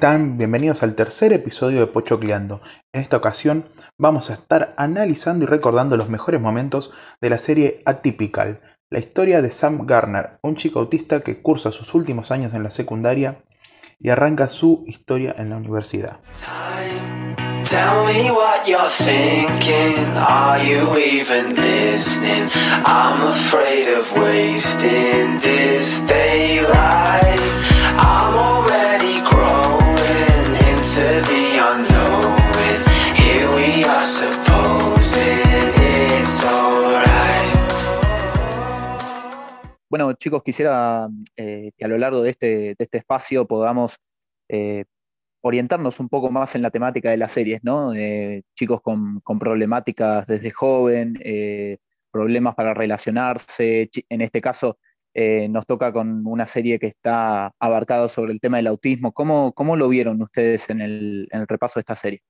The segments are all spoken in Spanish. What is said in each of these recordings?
¿Cómo están? Bienvenidos al tercer episodio de Pochocleando. En esta ocasión vamos a estar analizando y recordando los mejores momentos de la serie Atypical, la historia de Sam Garner, un chico autista que cursa sus últimos años en la secundaria y arranca su historia en la universidad. Tell me what you're. Chicos, quisiera eh, que a lo largo de este, de este espacio podamos eh, orientarnos un poco más en la temática de las series, ¿no? chicos con, problemáticas desde joven, eh, problemas para relacionarse. En este caso, eh, nos toca con una serie que está abarcada sobre el tema del autismo. ¿Cómo, cómo lo vieron ustedes en el, repaso de esta serie?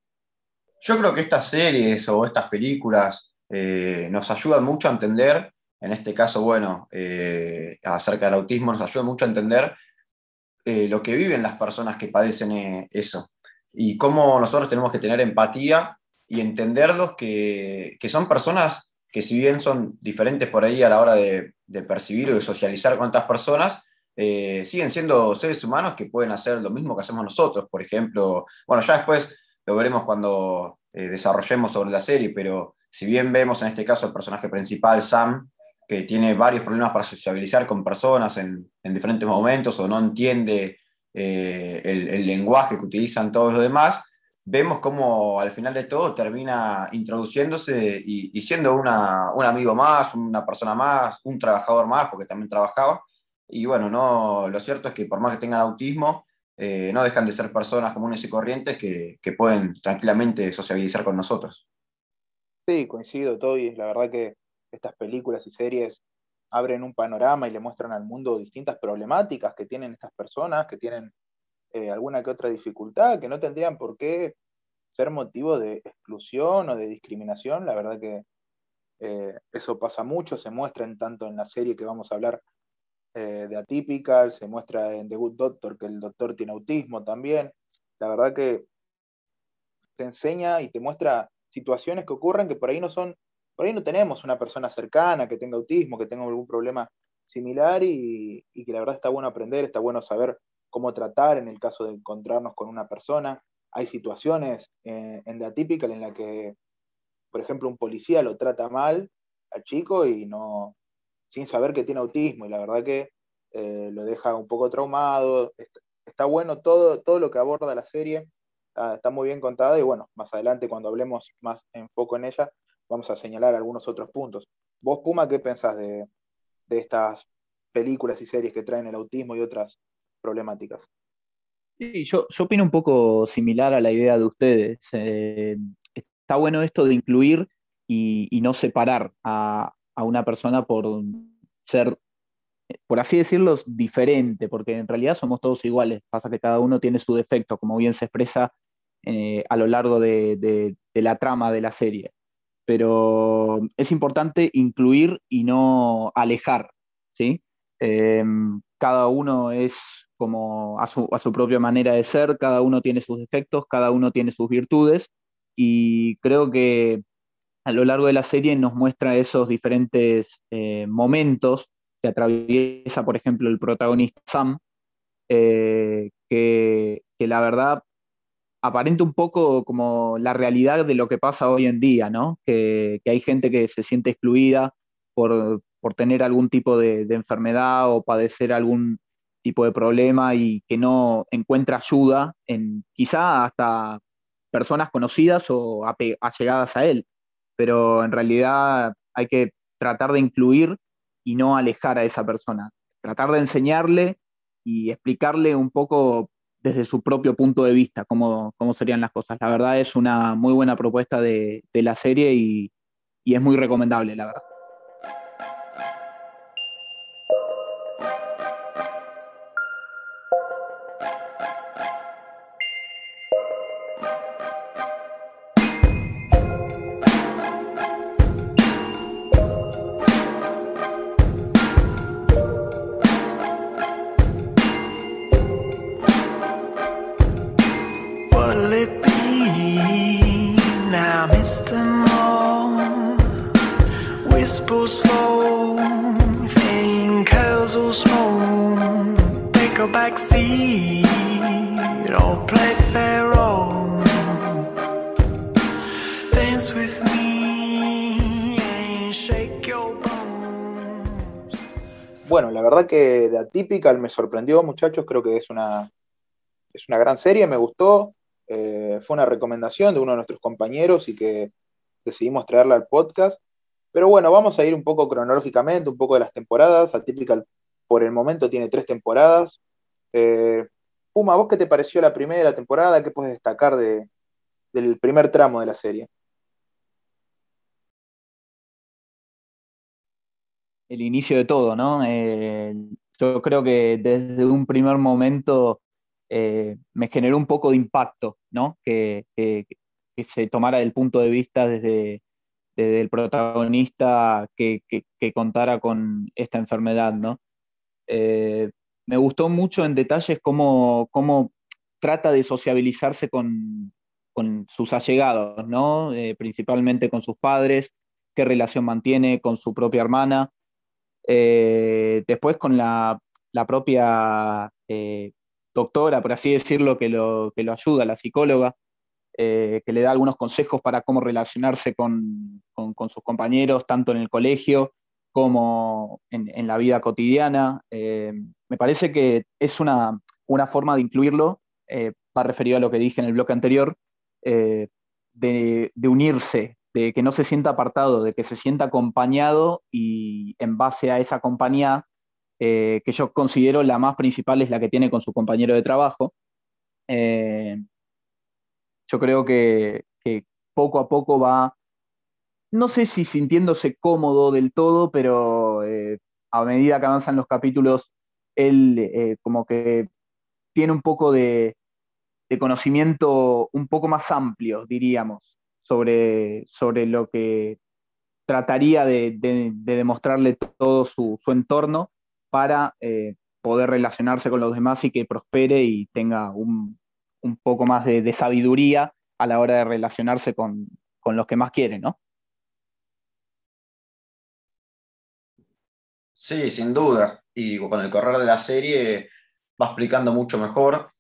Yo creo que estas series o estas películas eh, nos ayudan mucho a entender, en este caso, bueno, acerca del autismo, nos ayudan mucho a entender eh, lo que viven las personas que padecen eh, eso y cómo nosotros tenemos que tener empatía y entenderlos que, que, son personas que si bien son diferentes por ahí a la hora de, de percibir o de socializar con otras personas, eh, siguen siendo seres humanos que pueden hacer lo mismo que hacemos nosotros. Por ejemplo, bueno, ya después lo veremos cuando desarrollemos sobre la serie, pero si bien vemos en este caso el personaje principal, Sam, que tiene varios problemas para sociabilizar con personas en, diferentes momentos o no entiende eh, el, lenguaje que utilizan todos los demás, vemos cómo al final de todo termina introduciéndose y, siendo un amigo más, una persona más, un trabajador más, porque también trabajaba. Y bueno, no, lo cierto es que por más que tengan autismo, eh, no dejan de ser personas comunes y corrientes que, que pueden tranquilamente sociabilizar con nosotros. Sí, coincido, Toby. La verdad que estas películas y series abren un panorama y le muestran al mundo distintas problemáticas que tienen estas personas, que tienen eh, alguna que otra dificultad, que no tendrían por qué ser motivo de exclusión o de discriminación. La verdad que eh, eso pasa mucho, se muestra en, tanto en la serie que vamos a hablar eh, de Atypical, se muestra en The Good Doctor que el doctor tiene autismo también. La verdad que te enseña y te muestra situaciones que ocurren que por ahí no son por ahí no tenemos una persona cercana que tenga autismo, que tenga algún problema similar y, que la verdad está bueno aprender, está bueno saber cómo tratar en el caso de encontrarnos con una persona. Hay situaciones eh, en The Atypical en la que, por ejemplo, un policía lo trata mal al chico y no, sin saber que tiene autismo y la verdad que eh, lo deja un poco traumado. Está, bueno todo, todo lo que aborda la serie, está, está, muy bien contada y bueno, más adelante cuando hablemos más en foco en ella, vamos a señalar algunos otros puntos. Vos, Puma, ¿qué pensás de, estas películas y series que traen el autismo y otras problemáticas? Sí, yo, opino un poco similar a la idea de ustedes. Eh, está bueno esto de incluir y, no separar a, una persona por ser, por así decirlo, diferente, porque en realidad somos todos iguales. Pasa que cada uno tiene su defecto, como bien se expresa eh, a lo largo de, la trama de la serie pero es importante incluir y no alejar, ¿sí? Em, cada uno es como a su, propia manera de ser, cada uno tiene sus defectos, cada uno tiene sus virtudes, y creo que a lo largo de la serie nos muestra esos diferentes eh, momentos que atraviesa, por ejemplo, el protagonista Sam, eh, que, que, la verdad aparente un poco como la realidad de lo que pasa hoy en día, ¿no? Que, hay gente que se siente excluida por, tener algún tipo de, enfermedad o padecer algún tipo de problema y que no encuentra ayuda en quizá hasta personas conocidas o allegadas a él. Pero en realidad hay que tratar de incluir y no alejar a esa persona. Tratar de enseñarle y explicarle un poco desde su propio punto de vista cómo, cómo serían las cosas. La verdad es una muy buena propuesta de, la serie y, y es muy recomendable, la verdad. Bueno, la verdad que de Atypical me sorprendió, muchachos. Creo que es una, es una gran serie, me gustó. Eh, fue una recomendación de uno de nuestros compañeros y que decidimos traerla al podcast. Pero bueno, vamos a ir un poco cronológicamente, un poco de las temporadas. Atypical por el momento tiene tres temporadas. Eh, Puma, ¿vos qué te pareció la primera temporada? ¿Qué puedes destacar de, del primer tramo de la serie? El inicio de todo, ¿no? Eh, yo creo que desde un primer momento eh, me generó un poco de impacto, ¿no? Que, se tomara el punto de vista desde, el protagonista que, contara con esta enfermedad, ¿no? Eh, me gustó mucho en detalles cómo, cómo trata de sociabilizarse con, sus allegados, ¿no? Principalmente con sus padres, qué relación mantiene con su propia hermana, eh, después con la, propia eh, doctora, por así decirlo, que lo, que lo ayuda, la psicóloga, eh, que le da algunos consejos para cómo relacionarse con, con, sus compañeros, tanto en el colegio como en, la vida cotidiana. Me parece que es una, una forma de incluirlo, va referido a lo que dije en el bloque anterior, de unirse, de que no se sienta apartado, de que se sienta acompañado y en base a esa compañía, eh, que yo considero la más principal es la que tiene con su compañero de trabajo. Eh, yo creo que, poco a poco va, no sé si sintiéndose cómodo del todo, pero eh, a medida que avanzan los capítulos, él como que tiene un poco de conocimiento un poco más amplio, diríamos, sobre, sobre lo que trataría de, de, de demostrarle todo su, su entorno para eh, poder relacionarse con los demás y que prospere y tenga un, un poco más de, de, sabiduría a la hora de relacionarse con, con, los que más quieren, ¿no? Sí, sin duda. Y con el correr de la serie va explicando mucho mejor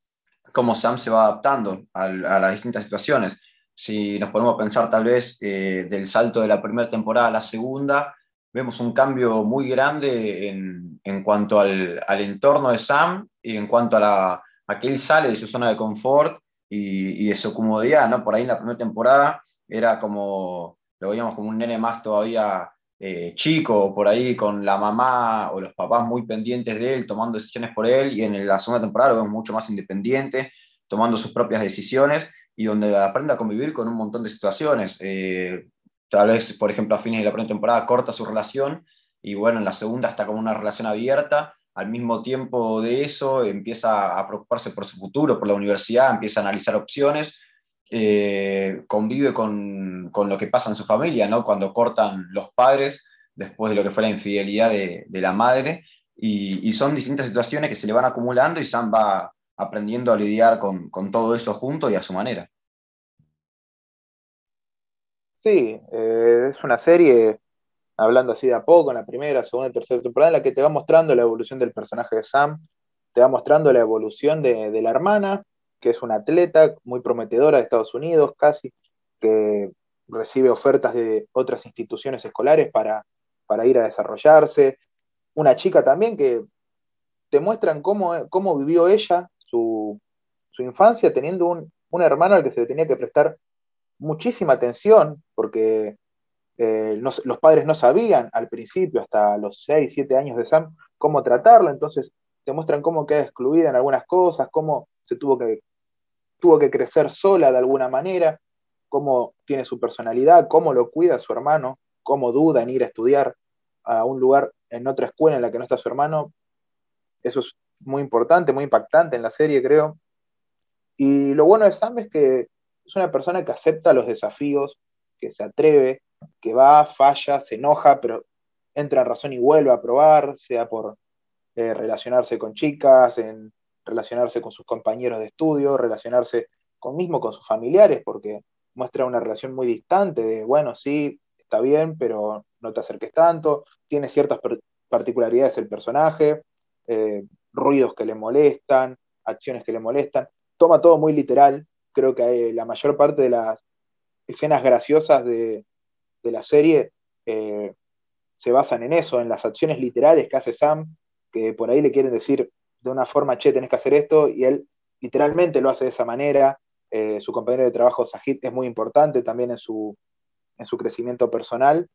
cómo Sam se va adaptando a, a las distintas situaciones si nos ponemos a pensar tal vez eh, del salto de la primera temporada a la segunda, vemos un cambio muy grande en, en cuanto al, al, entorno de Sam y en cuanto a, la, a que él sale de su zona de confort y, y, de su comodidad, ¿no? Por ahí en la primera temporada era como, lo veíamos como un nene más todavía eh, chico, por ahí con la mamá o los papás muy pendientes de él, tomando decisiones por él, y en la segunda temporada lo vemos mucho más independiente, tomando sus propias decisiones y donde aprende a convivir con un montón de situaciones. Eh, tal vez, por ejemplo, a fines de la primera temporada corta su relación y bueno, en la segunda está como una relación abierta. Al mismo tiempo de eso, empieza a preocuparse por su futuro, por la universidad, empieza a analizar opciones, eh, convive con, con, lo que pasa en su familia, ¿no? Cuando cortan los padres después de lo que fue la infidelidad de, de la madre. Y, y, son distintas situaciones que se le van acumulando y Sam va, aprendiendo a lidiar con, con todo eso junto y a su manera. Sí, eh, es una serie, hablando así de a poco, en la primera, segunda y tercera temporada, en la que te va mostrando la evolución del personaje de Sam, te va mostrando la evolución de, de la hermana, que es una atleta muy prometedora de Estados Unidos, casi, que recibe ofertas de otras instituciones escolares para, para ir a desarrollarse. Una chica también que te muestran cómo, cómo vivió ella su, infancia teniendo un, hermano al que se le tenía que prestar muchísima atención, porque eh, los padres no sabían al principio, hasta los 6, 7 años de Sam, cómo tratarlo, entonces te muestran cómo queda excluida en algunas cosas, cómo se tuvo que, tuvo que crecer sola de alguna manera, cómo tiene su personalidad, cómo lo cuida su hermano, cómo duda en ir a estudiar a un lugar en otra escuela en la que no está su hermano. Eso es muy importante, muy impactante en la serie, creo. Y lo bueno de Sam es que es una persona que acepta los desafíos, que se atreve, que va, falla, se enoja, pero entra en razón y vuelve a probar, sea por eh, relacionarse con chicas, en relacionarse con sus compañeros de estudio, relacionarse con mismo con sus familiares, porque muestra una relación muy distante de, bueno, sí, está bien, pero no te acerques tanto, tiene ciertas particularidades el personaje, eh, ruidos que le molestan, acciones que le molestan, toma todo muy literal, creo que la mayor parte de las escenas graciosas de, la serie eh, se basan en eso, en las acciones literales que hace Sam, que por ahí le quieren decir de una forma, che, tenés que hacer esto, y él literalmente lo hace de esa manera. Eh, su compañero de trabajo, Sahid, es muy importante también en su, en su crecimiento personal.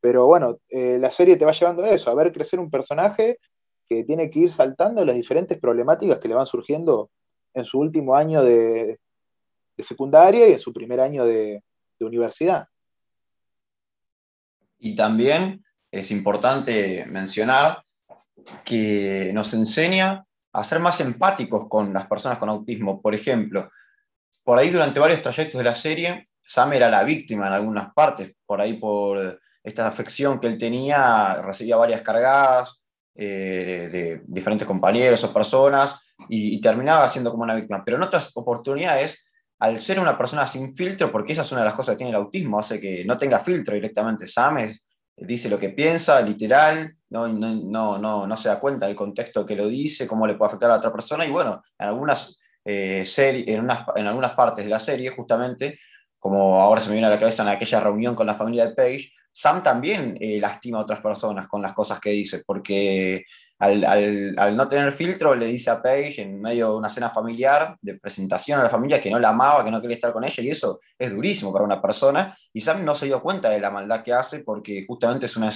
Pero bueno, eh, la serie te va llevando a eso, a ver crecer un personaje que tiene que ir saltando las diferentes problemáticas que le van surgiendo en su último año de, secundaria y en su primer año de, universidad. Y también es importante mencionar que nos enseña a ser más empáticos con las personas con autismo. Por ejemplo, por ahí durante varios trayectos de la serie, Sam era la víctima en algunas partes, por ahí por esta afección que él tenía, recibía varias cargadas eh, de diferentes compañeros o personas y, terminaba siendo como una víctima. Pero en otras oportunidades, al ser una persona sin filtro, porque esa es una de las cosas que tiene el autismo, hace que no tenga filtro directamente. Sam dice lo que piensa, literal, no, no, no, no, se da cuenta del contexto que lo dice, cómo le puede afectar a otra persona, y bueno, en algunas, eh, series, en, unas, en algunas partes de la serie, justamente, como ahora se me viene a la cabeza en aquella reunión con la familia de Paige, Sam también eh, lastima a otras personas con las cosas que dice, porque al, no tener filtro le dice a Paige en medio de una cena familiar de presentación a la familia que no la amaba, que no quería estar con ella, y eso es durísimo para una persona, y Sam no se dio cuenta de la maldad que hace porque justamente es una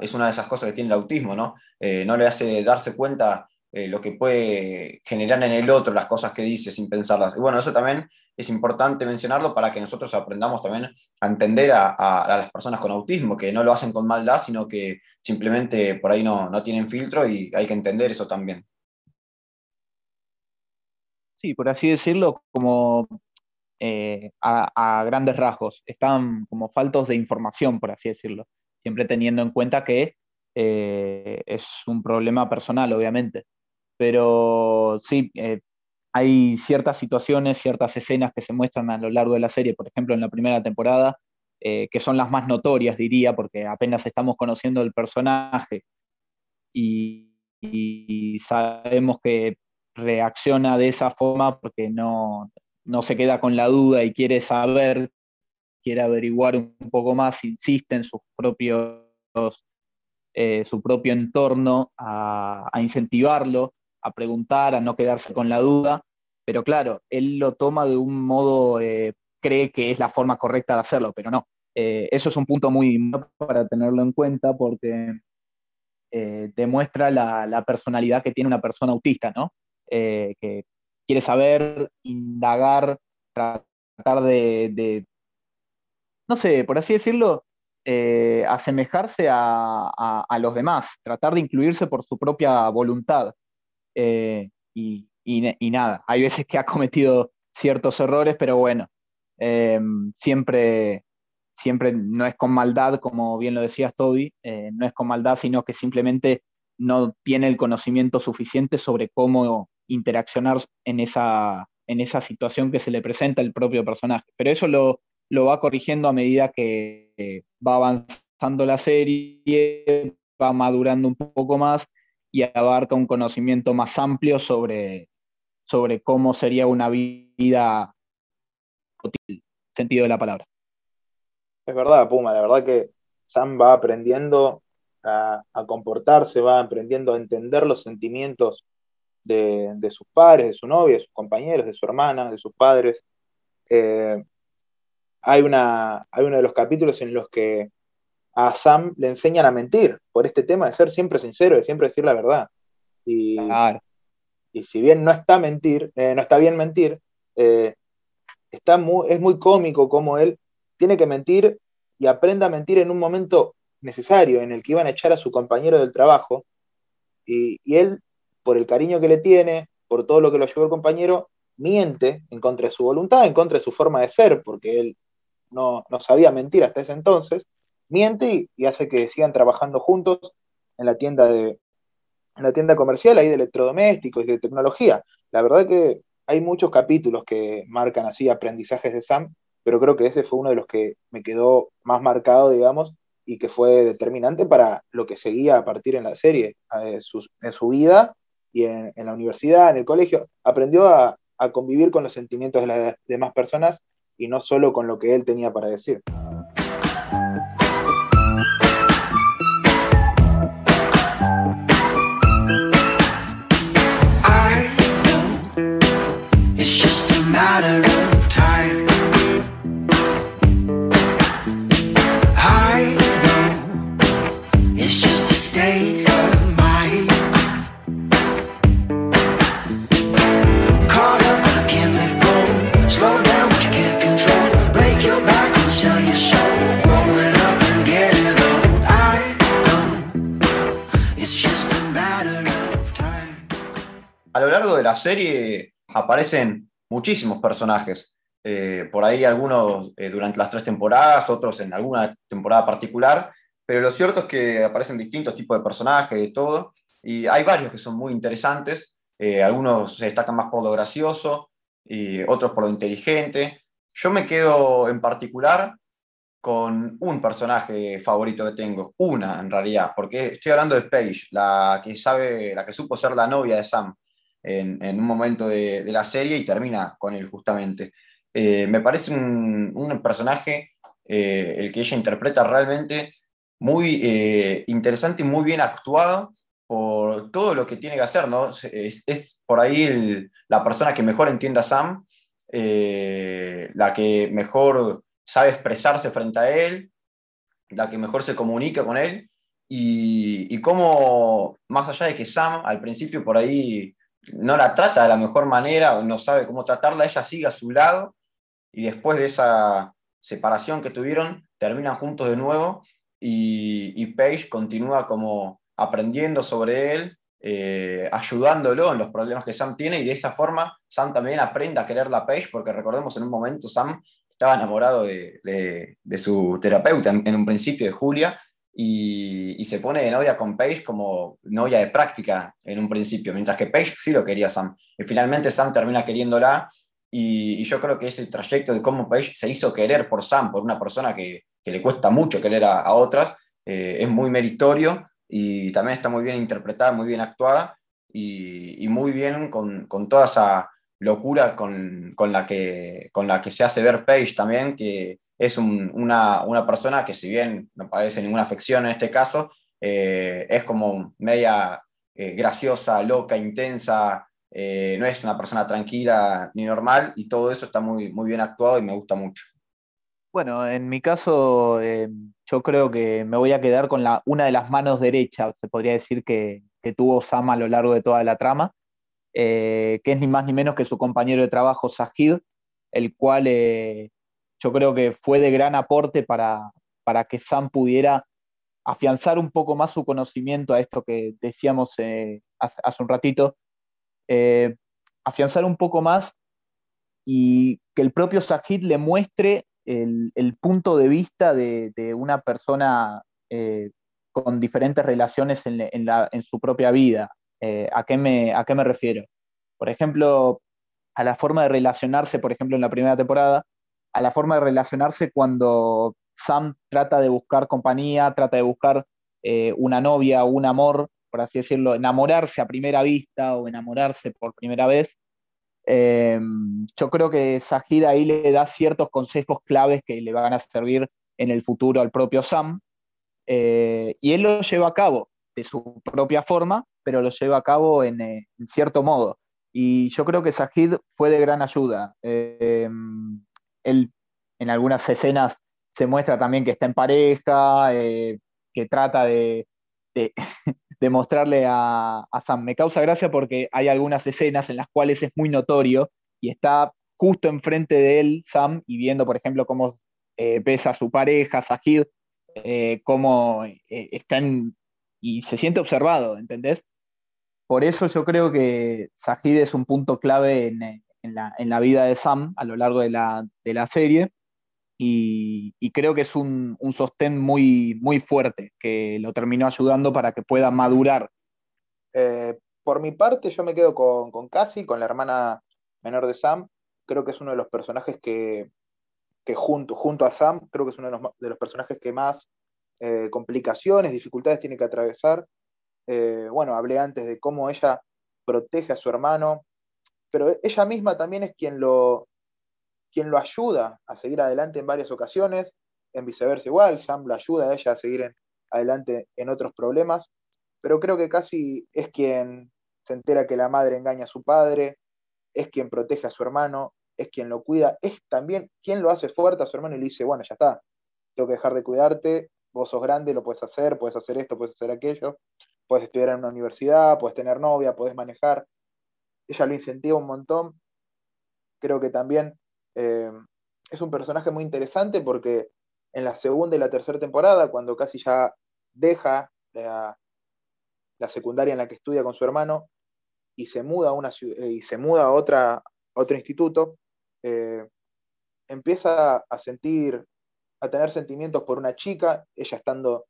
de, esas, cosas que tiene el autismo, ¿no? Eh, no le hace darse cuenta eh, lo que puede generar en el otro las cosas que dice sin pensarlas. Y bueno, eso también es importante mencionarlo para que nosotros aprendamos también a entender a, las personas con autismo, que no lo hacen con maldad, sino que simplemente por ahí no, tienen filtro y hay que entender eso también. Sí, por así decirlo, como eh, a, grandes rasgos, están como faltos de información, por así decirlo, siempre teniendo en cuenta que eh, es un problema personal, obviamente. Pero sí, eh, hay ciertas situaciones, ciertas escenas que se muestran a lo largo de la serie, por ejemplo, en la primera temporada, eh, que son las más notorias, diría, porque apenas estamos conociendo el personaje y, sabemos que reacciona de esa forma porque no, se queda con la duda y quiere saber, quiere averiguar un poco más, insiste en eh, su propio entorno a incentivarlo a preguntar, a no quedarse con la duda, pero claro, él lo toma de un modo, eh, cree que es la forma correcta de hacerlo, pero no. Eh, eso es un punto muy para tenerlo en cuenta porque eh, demuestra la, personalidad que tiene una persona autista, ¿no? que quiere saber, indagar, tratar de, no sé, por así decirlo, asemejarse a, los demás, tratar de incluirse por su propia voluntad. Eh, y, nada, hay veces que ha cometido ciertos errores, pero bueno, em, siempre, siempre no es con maldad, como bien lo decías Toby, eh, no es con maldad, sino que simplemente no tiene el conocimiento suficiente sobre cómo interaccionar en esa, en esa situación que se le presenta el propio personaje. Pero eso lo, lo va corrigiendo a medida que va avanzando la serie, va madurando un poco más y abarca un conocimiento más amplio sobre, sobre cómo sería una vida el sentido de la palabra. Es verdad, Puma, la verdad que Sam va aprendiendo a, comportarse, va aprendiendo a entender los sentimientos de, sus padres, de su novia, de sus compañeros, de su hermana, de sus padres. Eh, hay, una, hay uno de los capítulos en los que a Sam le enseñan a mentir por este tema de ser siempre sincero, de siempre decir la verdad. Y, y si bien no está mentir, eh, no está bien mentir, eh, está muy, es muy cómico como él tiene que mentir y aprenda a mentir en un momento necesario en el que iban a echar a su compañero del trabajo. Y, él, por el cariño que le tiene, por todo lo que lo llevó el compañero, miente en contra de su voluntad, en contra de su forma de ser, porque él no, no sabía mentir hasta ese entonces, miente y, hace que sigan trabajando juntos en la tienda de la tienda comercial ahí de electrodomésticos y de tecnología. La verdad que hay muchos capítulos que marcan así aprendizajes de Sam, pero creo que ese fue uno de los que me quedó más marcado, digamos, y que fue determinante para lo que seguía a partir en la serie, eh, en su vida y en, la universidad, en el colegio. Aprendió a, a convivir con los sentimientos de las demás personas y no solo con lo que él tenía para decir. Serie aparecen muchísimos personajes. Eh, por ahí algunos eh, durante las tres temporadas, otros en alguna temporada particular, pero lo cierto es que aparecen distintos tipos de personajes, de todo, y hay varios que son muy interesantes. Eh, algunos se destacan más por lo gracioso y otros por lo inteligente. Yo me quedo en particular con un personaje favorito que tengo, una en realidad, porque estoy hablando de Paige, la que sabe, la que supo ser la novia de Sam en, en un momento de, de la serie y termina con él justamente. Eh, me parece un, un personaje, eh, el que ella interpreta realmente muy eh, interesante y muy bien actuado por todo lo que tiene que hacer, ¿no? Es, es por ahí el- la persona que mejor entiende a Sam, eh, la que mejor sabe expresarse frente a él, la que mejor se comunica con él, y, y cómo, más allá de que Sam al principio por ahí no la trata de la mejor manera, o no sabe cómo tratarla, ella sigue a su lado, y después de esa separación que tuvieron, terminan juntos de nuevo, y, y Paige continúa como aprendiendo sobre él, eh, ayudándolo en los problemas que Sam tiene, y de esa forma Sam también aprende a quererla a Paige, porque recordemos en un momento Sam estaba enamorado de, de- de su terapeuta en, en un principio, de Julia, y, y se pone de novia con Paige como novia de práctica en un principio, mientras que Paige sí lo quería Sam. Y finalmente Sam termina queriéndola, y, y yo creo que ese trayecto de cómo Paige se hizo querer por Sam, por una persona que, que le cuesta mucho querer a, a otras, eh, es muy meritorio y también está muy bien interpretada, muy bien actuada y, y muy bien con, con toda esa locura con, con la que, con la que se hace ver Paige también, que es un- una, una persona que si bien no padece ninguna afección en este caso, eh, es como media eh, graciosa, loca, intensa, eh, no es una persona tranquila ni normal y todo eso está muy, muy bien actuado y me gusta mucho. Bueno, en mi caso, yo creo que me voy a quedar con la, una de las manos derechas, se podría decir, que, que tuvo Sam a lo largo de toda la trama, que es ni más ni menos que su compañero de trabajo, Sahid, el cual yo creo que fue de gran aporte para, para que Sam pudiera afianzar un poco más su conocimiento a esto que decíamos eh, hace, un ratito, eh, afianzar un poco más y que el propio Sahid le muestre el, punto de vista de, una persona eh, con diferentes relaciones en, en, su propia vida. ¿a, qué me, ¿A qué me refiero? Por ejemplo, a la forma de relacionarse, por ejemplo, en la primera temporada, a la forma de relacionarse cuando Sam trata de buscar compañía, trata de buscar eh, una novia un amor, por así decirlo, enamorarse a primera vista o enamorarse por primera vez. Eh, yo creo que Sahid ahí le da ciertos consejos claves que le van a servir en el futuro al propio Sam. Eh, y él lo lleva a cabo de su propia forma, pero lo lleva a cabo en, eh, cierto modo. Y yo creo que Sahid fue de gran ayuda. Eh, él en algunas escenas se muestra también que está en pareja, eh, que trata de, mostrarle a, a, Sam. Me causa gracia porque hay algunas escenas en las cuales es muy notorio y está justo enfrente de él, Sam, y viendo, por ejemplo, cómo eh, besa a su pareja, Sahid, eh, cómo eh, está en, y se siente observado, ¿entendés? Por eso yo creo que Sahid es un punto clave en, en, la, en la, vida de Sam a lo largo de la, de la serie. Y, creo que es un, un, sostén muy, muy fuerte que lo terminó ayudando para que pueda madurar. Eh, por mi parte, yo me quedo con, con Cassie, con la hermana menor de Sam, creo que es uno de los personajes que, que junto, junto a Sam, creo que es uno de los, de los personajes que más eh, complicaciones, dificultades tiene que atravesar. Eh, bueno, hablé antes de cómo ella protege a su hermano, pero ella misma también es quien lo, quien lo ayuda a seguir adelante en varias ocasiones, en viceversa igual, Sam la ayuda a ella a seguir adelante en otros problemas, pero creo que casi es quien se entera que la madre engaña a su padre, es quien protege a su hermano, es quien lo cuida, es también quien lo hace fuerte a su hermano y le dice, bueno, ya está, tengo que dejar de cuidarte, vos sos grande, lo puedes hacer, puedes hacer esto, puedes hacer aquello, puedes estudiar en una universidad, puedes tener novia, puedes manejar. Ella lo incentiva un montón. Creo que también eh, es un personaje muy interesante porque en la segunda y la tercera temporada, cuando casi ya deja la, secundaria en la que estudia con su hermano y se muda a, una, eh, y se muda a, otra, otro instituto, eh, empieza a sentir, a tener sentimientos por una chica, ella estando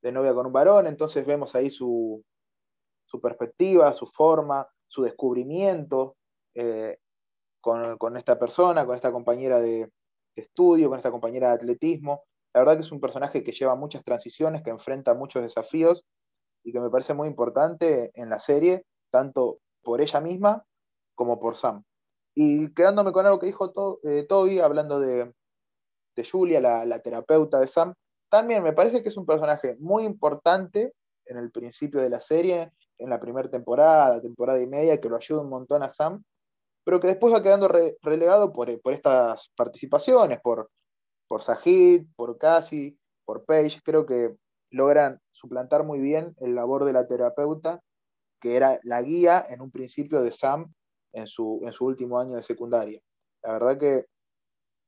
de novia con un varón, entonces vemos ahí su, su perspectiva, su forma, su descubrimiento eh, con, esta persona, con esta compañera de, estudio, con esta compañera de atletismo. La verdad que es un personaje que lleva muchas transiciones, que enfrenta muchos desafíos y que me parece muy importante en la serie, tanto por ella misma como por Sam. Y quedándome con algo que dijo eh, Toby, hablando de, Julia, la terapeuta de Sam, también me parece que es un personaje muy importante en el principio de la serie, en la primera temporada, temporada y media, que lo ayuda un montón a Sam, pero que después va quedando re- relegado por, por estas participaciones, por, por Sajid, por Cassie, por Paige. Creo que logran suplantar muy bien el labor de la terapeuta, que era la guía en un principio de Sam en su, en su último año de secundaria. La verdad que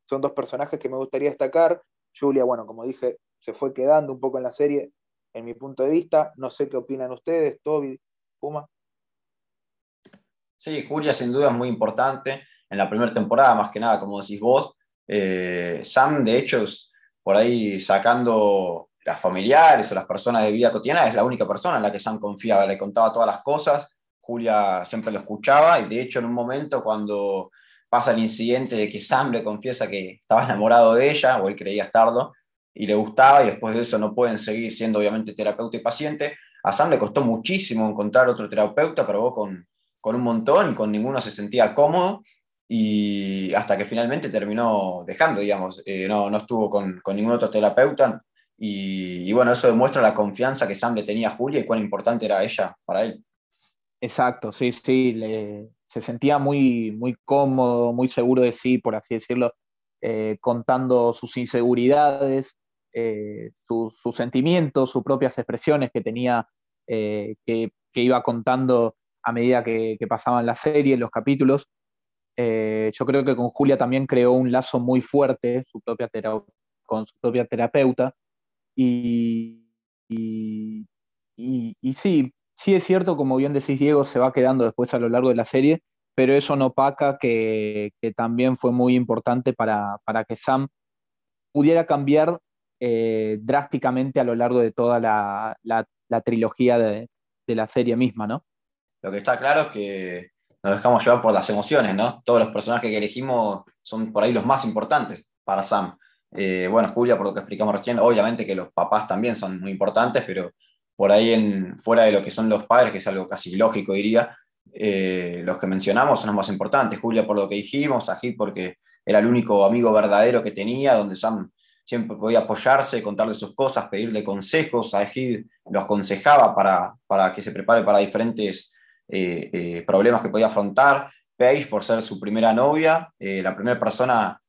son dos personajes que me gustaría destacar. Julia, bueno, como dije, se fue quedando un poco en la serie, en mi punto de vista. No sé qué opinan ustedes, Toby, Puma. Sí, Julia sin duda es muy importante. En la primera temporada, más que nada, como decís vos, eh, Sam, de hecho, por ahí sacando las familiares o las personas de vida cotidiana, es la única persona en la que Sam confiaba, le contaba todas las cosas, Julia siempre lo escuchaba y de hecho en un momento cuando pasa el incidente de que Sam le confiesa que estaba enamorado de ella, o él creía estarlo, y le gustaba y después de eso no pueden seguir siendo obviamente terapeuta y paciente, a Sam le costó muchísimo encontrar otro terapeuta, probó con, con un montón y con ninguno se sentía cómodo y hasta que finalmente terminó dejando, digamos, eh, no, no estuvo con, con ningún otro terapeuta y, y bueno, eso demuestra la confianza que Sam le tenía a Julia y cuán importante era ella para él. Exacto, sí, sí, le- se sentía muy, muy cómodo, muy seguro de sí, por así decirlo, eh, contando sus inseguridades, eh, sus, sus sentimientos, sus propias expresiones que tenía, eh, que, iba contando a medida que, pasaban la serie, los capítulos. Eh, yo creo que con Julia también creó un lazo muy fuerte su propia con su propia terapeuta. Y- y sí, sí es cierto, como bien decís Diego, se va quedando después a lo largo de la serie, pero eso no opaca que, que también fue muy importante para, para que Sam pudiera cambiar eh, drásticamente a lo largo de toda la, la- trilogía de, de la serie misma, ¿no? Lo que está claro es que nos dejamos llevar por las emociones, ¿no? Todos los personajes que elegimos son por ahí los más importantes para Sam. Eh, bueno, Julia, por lo que explicamos recién, obviamente que los papás también son muy importantes, pero por ahí en, fuera de lo que son los padres, que es algo casi lógico, diría, eh, los que mencionamos son los más importantes. Julia por lo que dijimos, Ajit porque era el único amigo verdadero que tenía, donde Sam siempre podía apoyarse, contarle sus cosas, pedirle consejos. Ajid lo aconsejaba para, para que se prepare para diferentes eh, eh, problemas que podía afrontar. Paige por ser su primera novia, eh, la primera persona,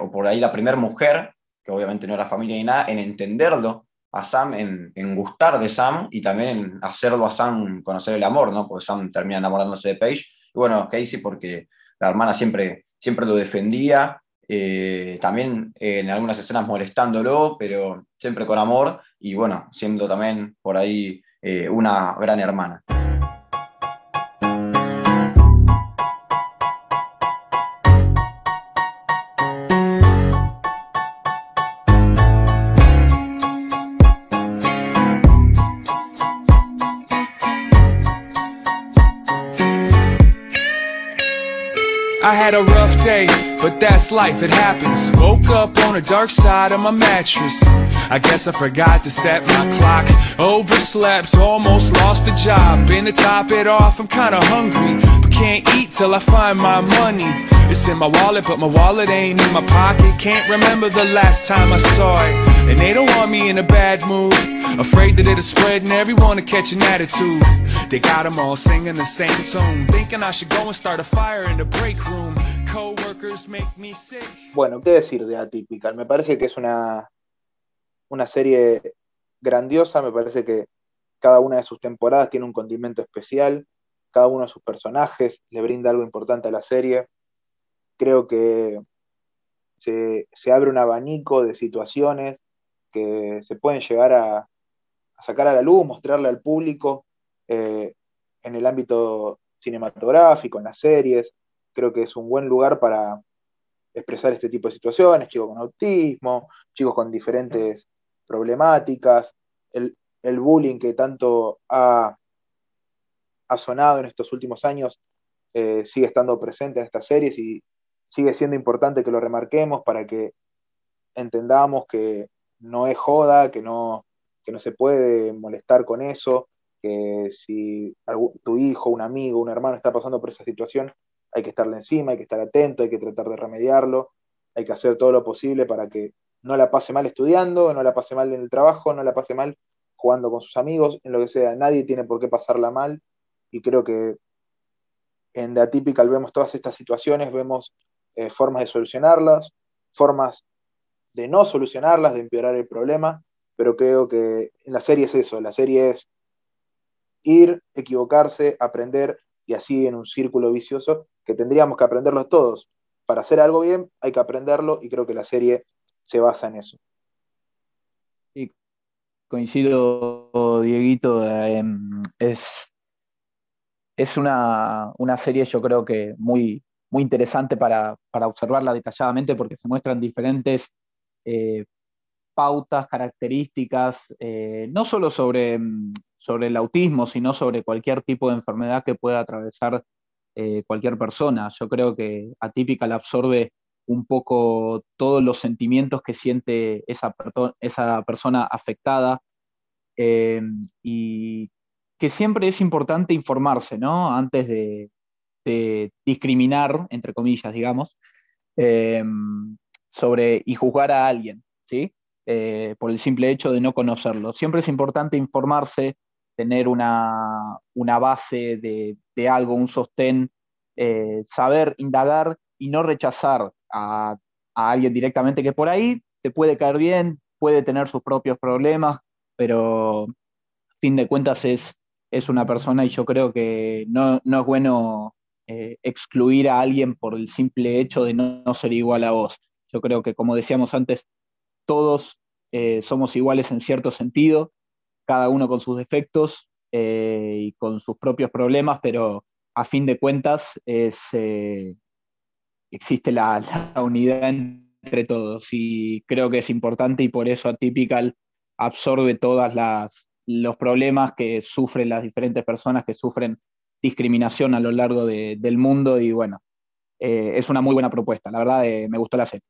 o por ahí la primera mujer, que obviamente no era familia ni nada, en entenderlo a Sam, en, en gustar de Sam y también en hacerlo a Sam conocer el amor, ¿no? Porque Sam termina enamorándose de Paige. Y bueno, Casey porque la hermana siempre, siempre lo defendía, eh, también eh, en algunas escenas molestándolo, pero siempre con amor y bueno, siendo también por ahí eh, una gran hermana. But that's life, it happens. Woke up on the dark side of my mattress. I guess I forgot to set my clock. Overslept, almost lost the job. Been to top it off, I'm kinda hungry. Can't eat till I find my money. It's in my wallet, but my wallet ain't in my pocket. Can't remember the last time I saw it. And they don't want me in a bad mood. Afraid that it'll spread and everyone will catch an attitude. They got them all singing the same tune. Thinking I should go and start a fire in the break room. Co-workers make me sick. Bueno, ¿qué decir de Atypical? Me parece que es una, una serie grandiosa, me parece que cada una de sus temporadas tiene un condimento especial, cada uno de sus personajes le brinda algo importante a la serie. Creo que se, se abre un abanico de situaciones que se pueden llegar a, sacar a la luz, mostrarle al público eh, en el ámbito cinematográfico, en las series. Creo que es un buen lugar para expresar este tipo de situaciones, chicos con autismo, chicos con diferentes problemáticas, el, el bullying que tanto ha, ha, sonado en estos últimos años eh, sigue estando presente en estas series y sigue siendo importante que lo remarquemos para que entendamos que no es joda, que no, que no se puede molestar con eso, que si tu hijo, un amigo, un hermano está pasando por esa situación, hay que estarle encima, hay que estar atento, hay que tratar de remediarlo, hay que hacer todo lo posible para que no la pase mal estudiando, no la pase mal en el trabajo, no la pase mal jugando con sus amigos, en lo que sea. Nadie tiene por qué pasarla mal y creo que en The Atypical vemos todas estas situaciones, vemos eh, formas de solucionarlas, formas de no solucionarlas, de empeorar el problema, pero creo que en la serie es eso, la serie es ir, equivocarse, aprender y así en un círculo vicioso que tendríamos que aprenderlo todos. Para hacer algo bien hay que aprenderlo y creo que la serie se basa en eso. Coincido, Dieguito, eh, es, es una, una, serie yo creo que muy, muy interesante para, para, observarla detalladamente porque se muestran diferentes eh, pautas, características, eh, no solo sobre, sobre el autismo, sino sobre cualquier tipo de enfermedad que pueda atravesar eh, cualquier persona. Yo creo que Atypical absorbe un poco todos los sentimientos que siente esa, esa persona afectada y que siempre es importante informarse, ¿no? Antes de, discriminar, entre comillas, digamos, eh, sobre y juzgar a alguien, ¿sí? Eh, por el simple hecho de no conocerlo. Siempre es importante informarse, tener una, una base de, de, algo, un sostén, eh, saber indagar y no rechazar a, a, alguien directamente que por ahí te puede caer bien, puede tener sus propios problemas, pero fin de cuentas es, es una persona y yo creo que no, no es bueno eh, excluir a alguien por el simple hecho de no, no ser igual a vos. Yo creo que, como decíamos antes, todos eh, somos iguales en cierto sentido, cada uno con sus defectos eh, y con sus propios problemas, pero a fin de cuentas existe la, la, unidad entre todos y creo que es importante y por eso Atypical absorbe todos los problemas que sufren las diferentes personas que sufren discriminación a lo largo de, del mundo y bueno, es una muy buena propuesta, la verdad me gustó la serie.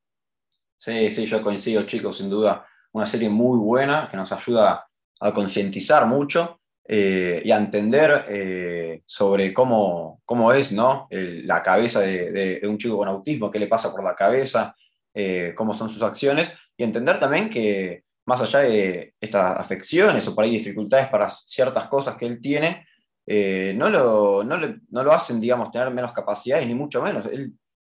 Sí, sí, yo coincido, chicos, sin duda. Una serie muy buena que nos ayuda a concientizar mucho eh, y a entender eh, sobre cómo, cómo es ¿no? La cabeza de, de, un chico con autismo, qué le pasa por la cabeza, eh, cómo son sus acciones, y entender también que más allá de estas afecciones o por ahí dificultades para ciertas cosas que él tiene, no lo, no, le, no, lo hacen, digamos, tener menos capacidades, ni mucho menos. Él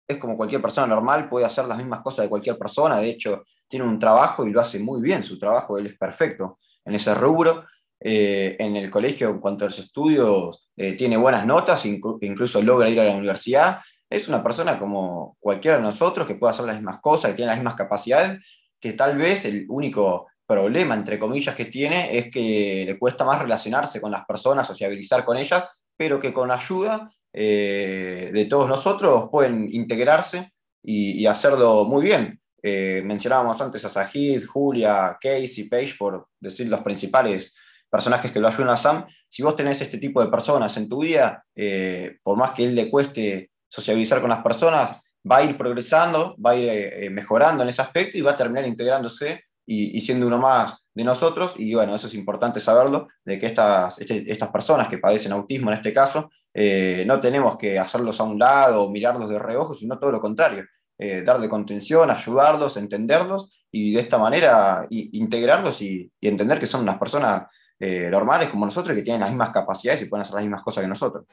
es como cualquier persona normal, puede hacer las mismas cosas de cualquier persona, de hecho tiene un trabajo y lo hace muy bien, su trabajo, él es perfecto en ese rubro. Eh, en el colegio, en cuanto a los estudios, eh, tiene buenas notas, inc incluso logra ir a la universidad. Es una persona como cualquiera de nosotros que puede hacer las mismas cosas, que tiene las mismas capacidades, que tal vez el único problema, entre comillas, que tiene es que le cuesta más relacionarse con las personas, sociabilizar con ellas, pero que con ayuda eh, de todos nosotros pueden integrarse y, y hacerlo muy bien. Eh, mencionábamos antes a Sahid, Julia, Casey, Page, por decir los principales personajes que lo ayudan a Sam. Si vos tenés este tipo de personas en tu vida, eh, por más que él le cueste sociabilizar con las personas, va a ir progresando, va a ir eh, mejorando en ese aspecto y va a terminar integrándose y, y, siendo uno más de nosotros. Y bueno, eso es importante saberlo, de que estas, este, estas personas que padecen autismo en este caso, eh, no tenemos que hacerlos a un lado o mirarlos de reojo, sino todo lo contrario, eh, darle contención, ayudarlos, entenderlos y de esta manera y, integrarlos y, y, entender que son unas personas eh, normales como nosotros que tienen las mismas capacidades y pueden hacer las mismas cosas que nosotros.